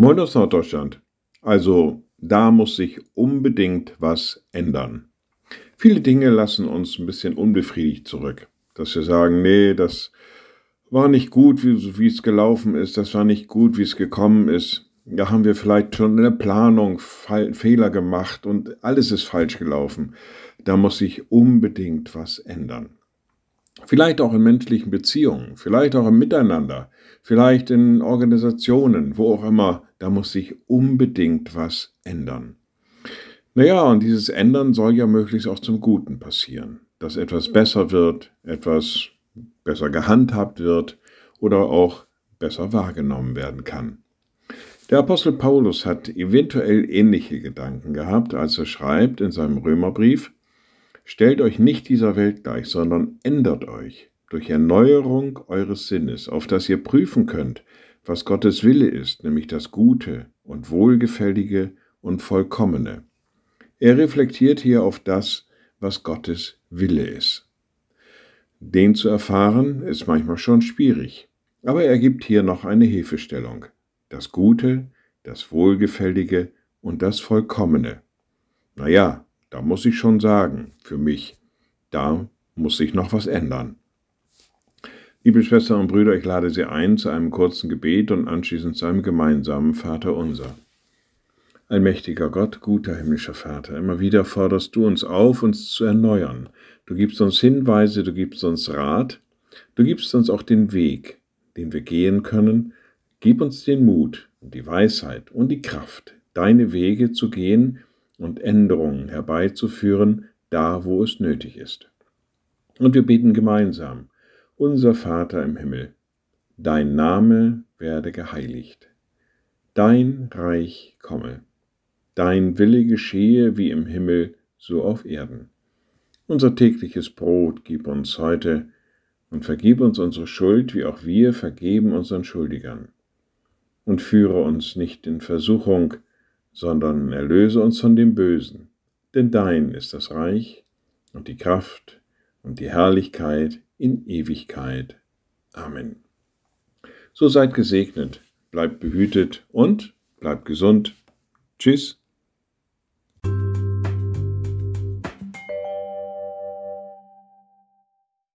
Moin aus Norddeutschland. Also, da muss sich unbedingt was ändern. Viele Dinge lassen uns ein bisschen unbefriedigt zurück. Dass wir sagen, nee, das war nicht gut, wie, wie es gelaufen ist, das war nicht gut, wie es gekommen ist. Da haben wir vielleicht schon in der Planung Fehler gemacht und alles ist falsch gelaufen. Da muss sich unbedingt was ändern. Vielleicht auch in menschlichen Beziehungen, vielleicht auch im Miteinander, vielleicht in Organisationen, wo auch immer, da muss sich unbedingt was ändern. Naja, und dieses Ändern soll ja möglichst auch zum Guten passieren, dass etwas besser wird, etwas besser gehandhabt wird oder auch besser wahrgenommen werden kann. Der Apostel Paulus hat eventuell ähnliche Gedanken gehabt, als er schreibt in seinem Römerbrief, Stellt euch nicht dieser Welt gleich, sondern ändert euch durch Erneuerung eures Sinnes, auf dass ihr prüfen könnt, was Gottes Wille ist, nämlich das Gute und Wohlgefällige und Vollkommene. Er reflektiert hier auf das, was Gottes Wille ist. Den zu erfahren ist manchmal schon schwierig, aber er gibt hier noch eine Hilfestellung. Das Gute, das Wohlgefällige und das Vollkommene. Naja, da muss ich schon sagen, für mich, da muss sich noch was ändern. Liebe Schwestern und Brüder, ich lade Sie ein zu einem kurzen Gebet und anschließend zu einem gemeinsamen Vater unser. Allmächtiger Gott, guter himmlischer Vater, immer wieder forderst du uns auf, uns zu erneuern. Du gibst uns Hinweise, du gibst uns Rat, du gibst uns auch den Weg, den wir gehen können. Gib uns den Mut und die Weisheit und die Kraft, deine Wege zu gehen, und Änderungen herbeizuführen, da wo es nötig ist. Und wir beten gemeinsam, unser Vater im Himmel, dein Name werde geheiligt, dein Reich komme, dein Wille geschehe wie im Himmel, so auf Erden. Unser tägliches Brot gib uns heute und vergib uns unsere Schuld, wie auch wir vergeben unseren Schuldigern. Und führe uns nicht in Versuchung, sondern erlöse uns von dem Bösen. Denn dein ist das Reich und die Kraft und die Herrlichkeit in Ewigkeit. Amen. So seid gesegnet, bleibt behütet und bleibt gesund. Tschüss.